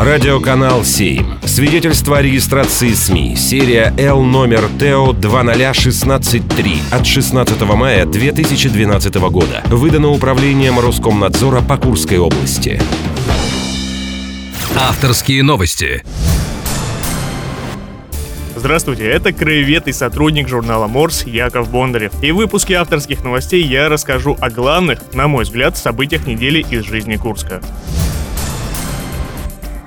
Радиоканал 7. Свидетельство о регистрации СМИ. Серия Л номер ТО 20163 от 16 мая 2012 года. Выдано управлением Роскомнадзора по Курской области. Авторские новости. Здравствуйте, это краевед и сотрудник журнала Морс Яков Бондарев. И в выпуске авторских новостей я расскажу о главных, на мой взгляд, событиях недели из жизни Курска.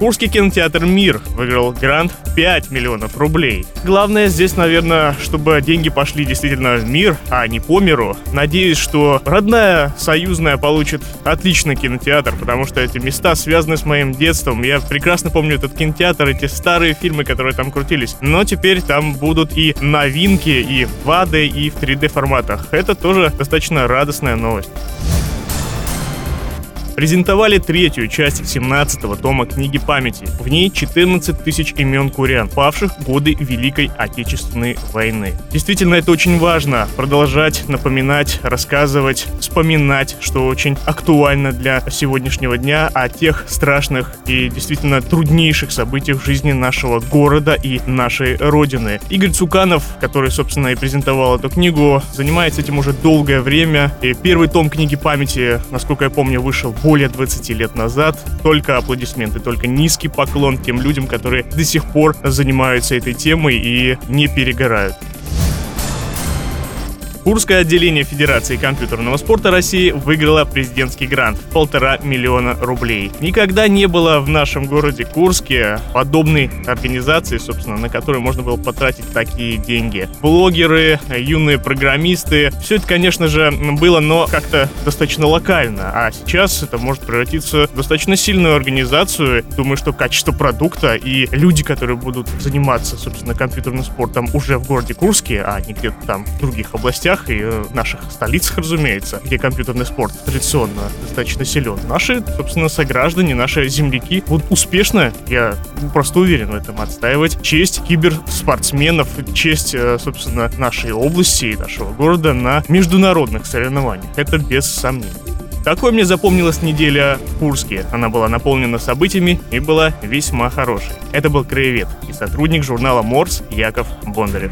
Курский кинотеатр «Мир» выиграл грант 5 миллионов рублей. Главное здесь, наверное, чтобы деньги пошли действительно в мир, а не по миру. Надеюсь, что родная союзная получит отличный кинотеатр, потому что эти места связаны с моим детством. Я прекрасно помню этот кинотеатр, эти старые фильмы, которые там крутились. Но теперь там будут и новинки, и в 2D, и в 3D форматах. Это тоже достаточно радостная новость презентовали третью часть 17-го тома книги памяти. В ней 14 тысяч имен курян, павших в годы Великой Отечественной войны. Действительно, это очень важно. Продолжать напоминать, рассказывать, вспоминать, что очень актуально для сегодняшнего дня о тех страшных и действительно труднейших событиях в жизни нашего города и нашей родины. Игорь Цуканов, который, собственно, и презентовал эту книгу, занимается этим уже долгое время. И первый том книги памяти, насколько я помню, вышел более 20 лет назад. Только аплодисменты, только низкий поклон тем людям, которые до сих пор занимаются этой темой и не перегорают. Курское отделение Федерации компьютерного спорта России выиграло президентский грант в полтора миллиона рублей. Никогда не было в нашем городе Курске подобной организации, собственно, на которую можно было потратить такие деньги. Блогеры, юные программисты, все это, конечно же, было, но как-то достаточно локально. А сейчас это может превратиться в достаточно сильную организацию. Думаю, что качество продукта и люди, которые будут заниматься, собственно, компьютерным спортом уже в городе Курске, а не где-то там в других областях, областях и э, наших столицах, разумеется, где компьютерный спорт традиционно достаточно силен. Наши, собственно, сограждане, наши земляки будут успешно, я просто уверен в этом, отстаивать честь киберспортсменов, честь, э, собственно, нашей области и нашего города на международных соревнованиях. Это без сомнений. Такой мне запомнилась неделя в Курске. Она была наполнена событиями и была весьма хорошей. Это был краевед и сотрудник журнала Морс Яков Бондарев.